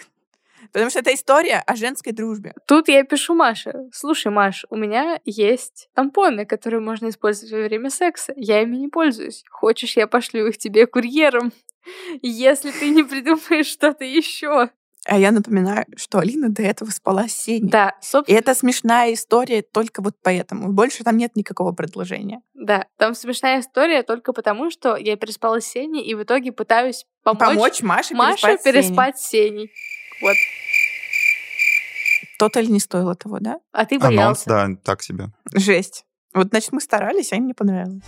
Потому что это история о женской дружбе. Тут я пишу Маше. Слушай, Маш, у меня есть тампоны, которые можно использовать во время секса. Я ими не пользуюсь. Хочешь, я пошлю их тебе курьером? Если ты не придумаешь что-то еще. А я напоминаю, что Алина до этого спала с Сеней. Да, И собственно, это смешная история только вот поэтому. Больше там нет никакого предложения. да. Там смешная история только потому, что я переспала с Сеней и в итоге пытаюсь помочь, Помочь Маше, Маше переспать, с Сеней. переспать с Сеней. Вот. То-то ли не стоило того, да? А ты Анонс, боялся. да, так себе. Жесть. Вот, значит, мы старались, а им не понравилось.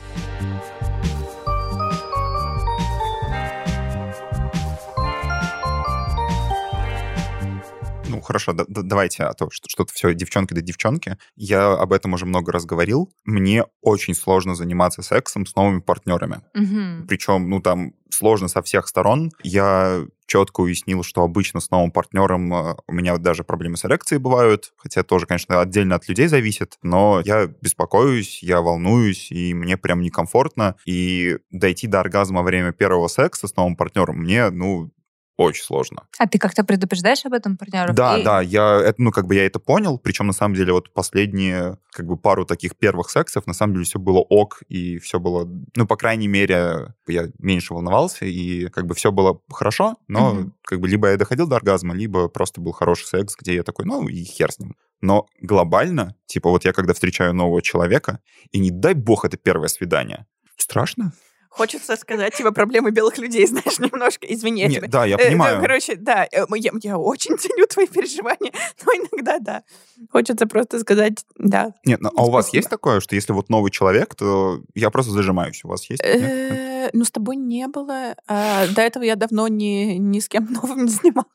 Хорошо, да- да- давайте, а то что- что-то все девчонки да девчонки. Я об этом уже много раз говорил. Мне очень сложно заниматься сексом с новыми партнерами. Мгм. Причем, ну, там сложно со всех сторон. Я четко уяснил, что обычно с новым партнером э, у меня даже проблемы с эрекцией бывают, хотя тоже, конечно, отдельно от людей зависит, но я беспокоюсь, я волнуюсь, и мне прям некомфортно. И дойти до оргазма во время первого секса с новым партнером мне, ну, очень сложно. А ты как-то предупреждаешь об этом партнеров? Да, И- да, я, это, ну, как бы я это понял, причем, на самом деле, вот последние, как бы, пару таких первых сексов, на самом деле, все было ок, и все было, ну, по крайней мере, я меньше волновался, и, как бы, все было хорошо, но, Мгм. как бы, либо я доходил до оргазма, либо просто был хороший секс, где я такой, ну, и хер с ним. Но глобально, типа, вот я когда встречаю нового человека, и не дай бог это первое свидание, страшно? Хочется сказать, типа, проблемы белых людей, знаешь, немножко. Извини, я Нет, тебя- да, я Э, понимаю. короче, да, э, я, я очень ценю твои переживания, но иногда, да. Хочется просто сказать, да. Нет, ну, а у вас есть такое, что если вот новый человек, то я просто зажимаюсь. У вас есть? Э, Ну, с тобой не было. А, До этого я давно ни, ни с кем новым не занималась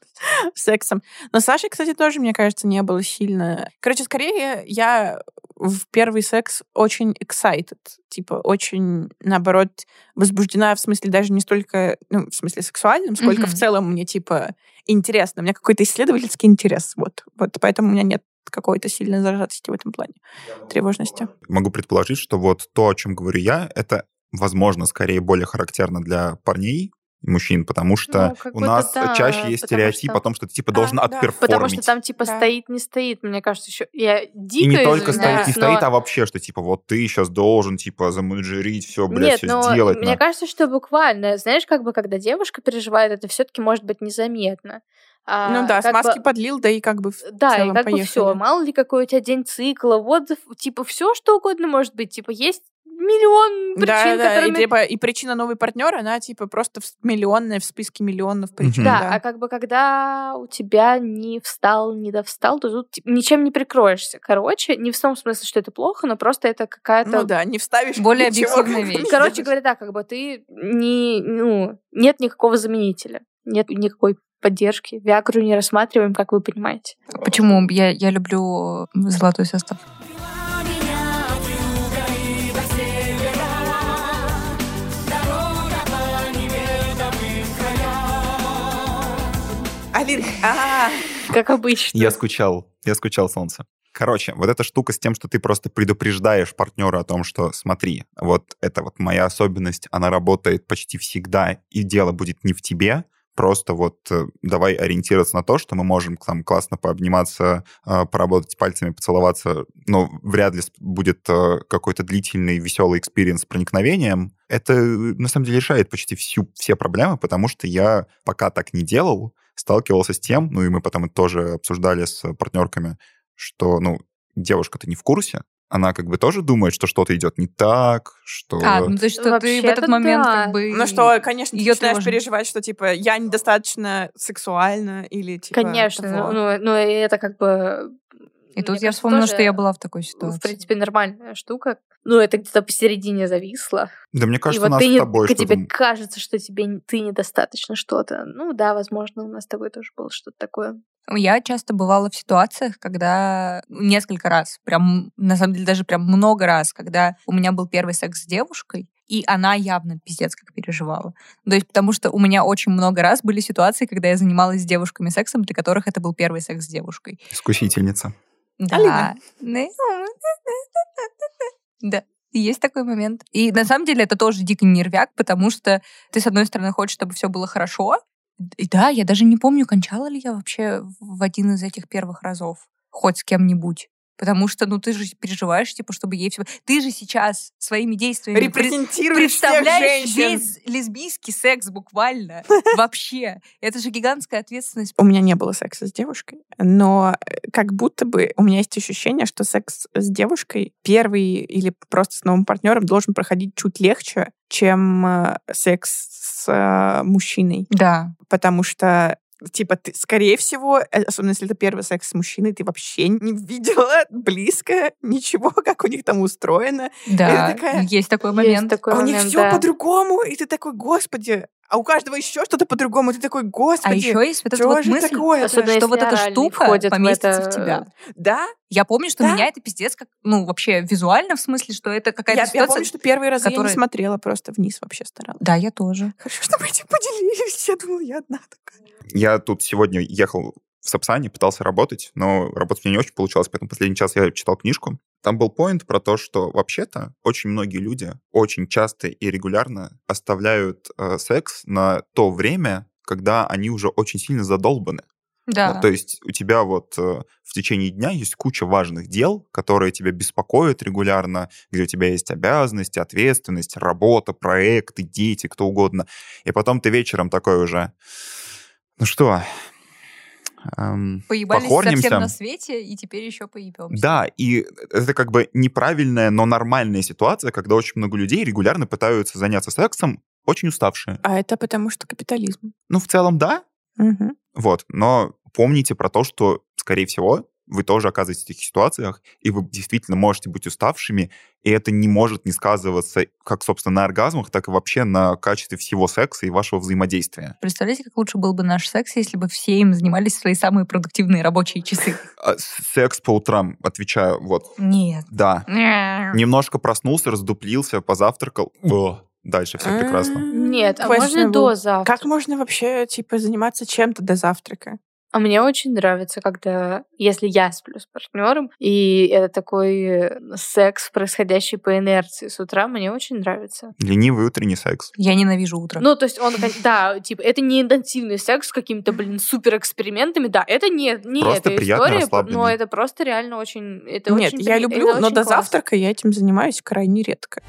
сексом. Но с Сашей, кстати, тоже, мне кажется, не было сильно. Короче, скорее, я в первый секс очень excited. Типа, очень, наоборот, возбуждена, в смысле, даже не столько, ну, в смысле, сексуальном, сколько Мгм. в целом мне, типа, интересно. У меня какой-то исследовательский интерес. Вот. вот поэтому у меня нет какой-то сильной зажатости в этом плане, тревожности. Могу предположить, что вот то, о чем говорю я, это, возможно, скорее более характерно для парней мужчин, потому что Ну, у нас да, чаще есть потому стереотип что- о том, что ты типа А, должен да. отперформить. Потому что там типа Да. стоит, не стоит, мне кажется, еще я дико и не только стоит, не но- стоит, а вообще, что типа вот ты сейчас должен типа заменеджерить все, блядь, Нет, все но сделать. мне на. кажется, что буквально, знаешь, как бы когда девушка переживает, это все-таки может быть незаметно. А, ну да, смазки бы- подлил, да и как бы в Да, целом и как бы поехали. все, мало ли какой у тебя день цикла, вот типа все что угодно может быть, типа есть миллион причин, да, да, которыми и, типа, и причина новый партнер, она типа просто в- миллионная в списке миллионов причин. Мгм. Да, а как бы когда у тебя не встал, не довстал, то тут типа, ничем не прикроешься. Короче, не в том смысле, что это плохо, но просто это какая-то... Ну да, не вставишь Более объективная вещь. Короче говоря, да, как бы ты не... Ну, нет никакого заменителя. Нет никакой поддержки. Виагру не рассматриваем, как вы понимаете. Почему? Я, я люблю золотой состав. Алин, а, Как обычно. Я скучал, я скучал, солнце. Короче, вот эта штука с тем, что ты просто предупреждаешь партнера о том, что смотри, вот это вот моя особенность, она работает почти всегда, и дело будет не в тебе, просто вот э, давай ориентироваться на то, что мы можем там классно пообниматься, э, поработать пальцами, поцеловаться, но вряд ли будет э, какой-то длительный веселый experience с проникновением. Это на самом деле решает почти всю, все проблемы, потому что я пока так не делал, сталкивался с тем, ну и мы потом это тоже обсуждали с партнерками, что, ну, девушка-то не в курсе, она как бы тоже думает, что что-то идет не так, что... А, ну то есть, что ты в этот момент да. как бы... ну что, конечно, ты её начинаешь переживать, что типа я недостаточно сексуальна или типа Конечно. того. Ну, ну, это как бы... И мне тут я вспомнила, что я была в такой В ситуации. принципе, нормальная штука. Ну, это где-то посередине зависло. Да мне и кажется, вот нас ты с тобой к- что-то... тебе кажется, что тебе ты недостаточно что-то. Ну да, возможно, у нас с тобой тоже было что-то такое. Я часто бывала в ситуациях, когда несколько раз, прям, на самом деле, даже прям много раз, когда у меня был первый секс с девушкой, и она явно пиздец как переживала. То есть потому что у меня очень много раз были ситуации, когда я занималась с девушками сексом, для которых это был первый секс с девушкой. Искусительница. Да. Алина. Да. Есть такой момент. И на самом деле это тоже дико нервяк, потому что ты, с одной стороны, хочешь, чтобы все было хорошо. И да, я даже не помню, кончала ли я вообще в один из этих первых разов хоть с кем-нибудь. Потому что, ну, ты же переживаешь, типа, чтобы ей все... Ты же сейчас своими действиями Репрезентируешь представляешь весь лесбийский секс буквально. Вообще. Это же гигантская ответственность. У меня не было секса с девушкой, но э, как будто бы у меня есть ощущение, что секс с девушкой первый или просто с новым партнером должен проходить чуть легче, чем э, секс с э, мужчиной. Да. Потому что Типа, ты, скорее всего, э, особенно если это первый секс с мужчиной, ты вообще не видела близко ничего, как у них там устроено. Да, такая, есть такой Есть момент. такой а у них момент, все да. по-другому, и ты такой, господи, а у каждого еще что-то по-другому. Ты такой, А господи, еще есть вот эта что вот же мысль, такое? Особенно что вот эта штука входит в поместится это- в тебя. Да? Я помню, что Да? меня это пиздец как, ну, вообще визуально, в смысле, что это какая-то Я, я ситуация... помню, что первый раз я которая- не смотрела, просто вниз вообще старалась. Да, я тоже. Хорошо, что мы этим поделились. Я думала, я одна такая. Я тут сегодня ехал в Сапсане, пытался работать, но работать меня не очень получалось, поэтому последний час я читал книжку. Там был поинт про то, что вообще-то очень многие люди очень часто и регулярно оставляют э, секс на то время, когда они уже очень сильно задолбаны. Да. Ну, то есть у тебя вот э, в течение дня есть куча важных дел, которые тебя беспокоят регулярно, где у тебя есть обязанности, ответственность, работа, проекты, дети, кто угодно. И потом ты вечером такой уже, ну что, эм, Поебались похорнимся. совсем на свете, и теперь еще поебемся. Да, и это как бы неправильная, но нормальная ситуация, когда очень много людей регулярно пытаются заняться сексом, очень уставшие. А это потому что капитализм. Ну, в целом, да, Мгм. Вот, но помните про то, что, скорее всего, вы тоже оказываетесь в таких ситуациях, и вы действительно можете быть уставшими, и это не может не сказываться как, собственно, на оргазмах, так и вообще на качестве всего секса и вашего взаимодействия. Представляете, как лучше был бы наш секс, если бы все им занимались в свои самые продуктивные рабочие часы? А секс по утрам, отвечаю, вот, Нет. да. Немножко проснулся, раздуплился, позавтракал. Дальше все прекрасно. Нет, а можно до завтрака? Как можно вообще, типа, заниматься чем-то до завтрака? А мне очень нравится, когда, если я сплю с партнером, и это такой секс, происходящий по инерции с утра, мне очень нравится. Ленивый утренний секс. Я ненавижу утро. Ну, то есть он, да, типа, это не интенсивный секс с какими-то, блин, супер экспериментами, да, это не, не Просто эта приятно история, но это просто реально очень, это Нет, очень я люблю, это но до классно. завтрака я этим занимаюсь крайне редко.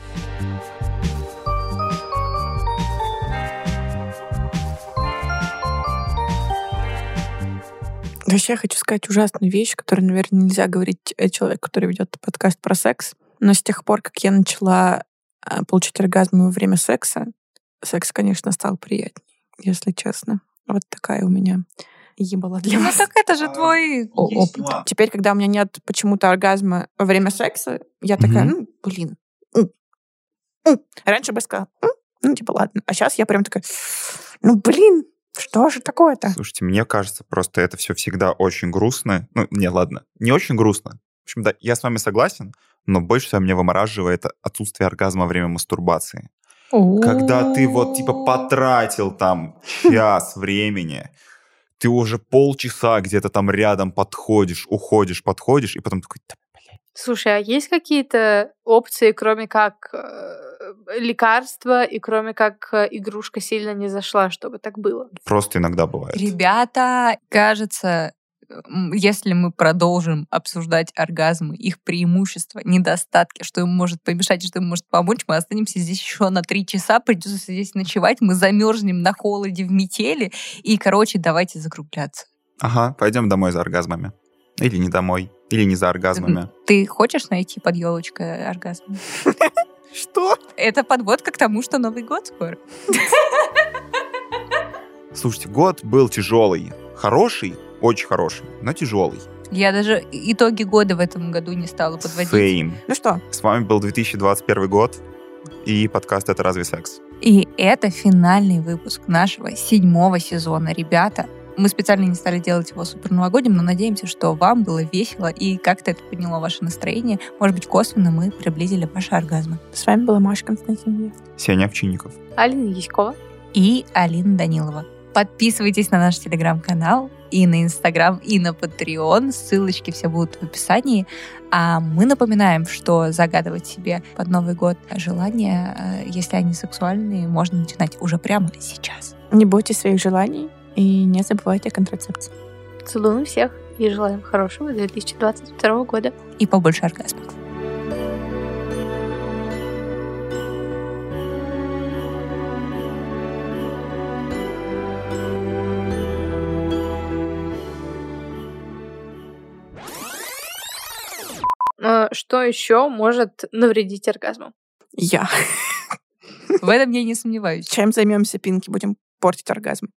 Вообще, я хочу сказать ужасную вещь, которую, наверное, нельзя говорить э, человеку, который ведет подкаст про секс. Но с тех пор, как я начала а, получать оргазм во время секса, секс, конечно, стал приятнее, если честно. Вот такая у меня ебала для Ну вас. так это же твой о- опыт. Теперь, когда у меня нет почему-то оргазма во время секса, я такая, Мгм. ну, блин. м, м». Раньше бы сказала, «М, ну, типа, ладно. А сейчас я прям такая, ну, блин, что же такое-то? Слушайте, мне кажется, просто это все всегда очень грустно. Ну, не, ладно, не очень грустно. В общем, да, я с вами согласен, но больше всего меня вымораживает отсутствие оргазма во время мастурбации. Когда ты вот типа потратил там час времени, ты уже полчаса где-то там рядом подходишь, уходишь, подходишь, и потом такой, «Да, блядь». Слушай, а есть какие-то опции, кроме как лекарства и кроме как э, игрушка сильно не зашла, чтобы так было? просто иногда бывает. Ребята, кажется, если мы продолжим обсуждать оргазмы, их преимущества, недостатки, что им может помешать, и что им может помочь, мы останемся здесь еще на три часа, придется здесь ночевать, мы замерзнем на холоде в метели, и, короче, давайте закругляться. Ага, пойдем домой за оргазмами. Или не домой, или не за оргазмами. Ты хочешь найти под елочкой оргазм? Что? Это подводка к тому, что Новый год скоро. Слушайте, год был тяжелый. Хороший, очень хороший, но тяжелый. Я даже итоги года в этом году не стала подводить. Same. Ну что, С вами был 2021 год и подкаст «Это разве секс?». И это финальный выпуск нашего седьмого сезона. Ребята, мы специально не стали делать его супер новогодним, но надеемся, что вам было весело и как-то это подняло ваше настроение. Может быть, косвенно мы приблизили ваши оргазмы. с вами была Маша Константиновна. Сеня Овчинников. Алина Яськова. И Алина Данилова. Подписывайтесь на наш телеграм-канал и на Инстаграм, и на Patreon. Ссылочки все будут в описании. А мы напоминаем, что загадывать себе под Новый год желания, э, если они сексуальные, можно начинать уже прямо сейчас. Не бойтесь своих желаний и не забывайте о контрацепции. Целуем всех и желаем хорошего 2022 года. И побольше оргазмов. Э, Что еще может навредить оргазму? Я. В этом я не сомневаюсь. Чем займемся, Пинки? Будем портить оргазм.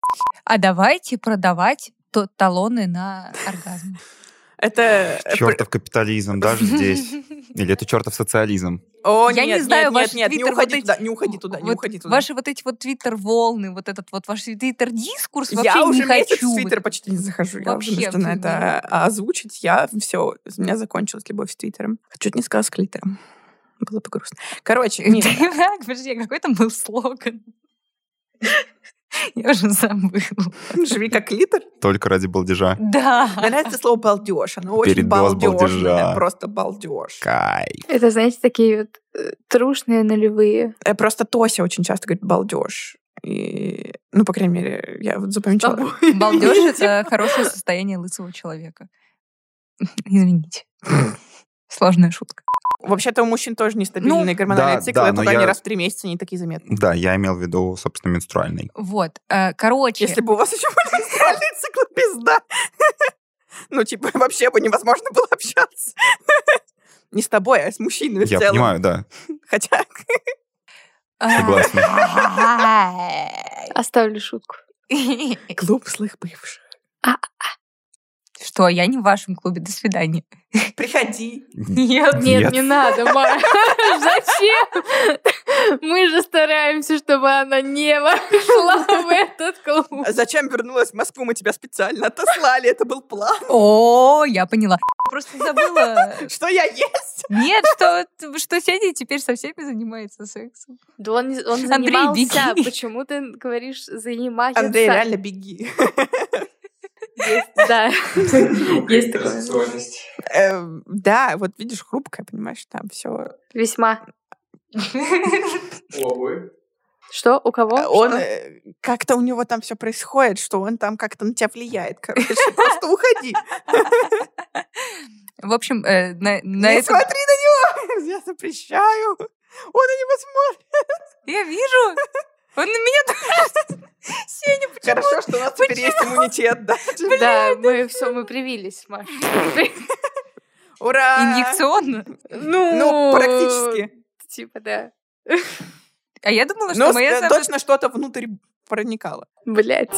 А давайте продавать то- талоны на оргазм. Это... Чертов капитализм даже здесь. Или это чертов социализм. О, Я нет, не знаю нет, ваш нет, нет, не уходи вот туда, эти- не уходи туда, не вот уходи туда. Ваши вот эти вот твиттер-волны, вот этот вот ваш твиттер-дискурс вообще я уже не месяц хочу. в Твиттер почти не захожу. Я Вообще уже вынуждена фигня. это озвучить. Я все, у меня закончилась любовь с Твиттером. Чуть не сказала с клитором. Было бы грустно. Короче, нет. Подожди, а какой там был слоган? Я уже забыла. Живи как клитор. Только ради балдежа. Да. Мне нравится слово балдеж. Оно очень балдежное. балдежа. Просто балдеж. Кайф. Это, знаете, такие вот э, трушные нулевые. Э, Просто Тося очень часто говорит балдеж. И, ну, по крайней мере, я вот запомнила. Балдеж — это хорошее состояние лысого человека. Извините. Сложная шутка. Вообще-то у мужчин тоже нестабильные гормональные да, циклы, да, а только они я- раз в три месяца не такие заметны. Да, я имел в виду, собственно, менструальный. Вот. э, Короче, Если бы у вас еще были менструальные циклы, пизда. Ну, типа, вообще бы невозможно было общаться. Не с тобой, а с мужчиной в Я понимаю, да. Хотя, Согласен. Оставлю шутку. клуб злых бывших. Что, я не в вашем клубе, до свидания. Приходи. Нет. Нет, Нет. не надо, Маш. Зачем? Мы же стараемся, чтобы она не вошла в этот клуб. А Зачем вернулась в Москву? Мы тебя специально отослали. Это был план. О, я поняла. Просто забыла. Что я есть? Нет, что, что Сеня теперь со всеми занимается сексом. Да он, он Андрей, занимался. беги. Почему ты говоришь занимается? Андрей, реально беги. Есть, да. Есть такое. Э, Да, вот видишь, хрупкая, понимаешь, там все. Весьма. Что? У кого? Он Что? э, как-то у него там все происходит, что он там как-то на тебя влияет. Короче, просто уходи. В общем, э, на, на Не этом- смотри на него! Я запрещаю. Он на него смотрит. Я вижу. Он на меня. Сеня, почему? Хорошо, что у нас теперь есть иммунитет, да? Да, мы все, мы привились, Маш. Ура! Инъекционно? Ну, Ну, практически. Типа, да. А я думала, что Но моя зам- точно что-то внутрь проникало. Блять.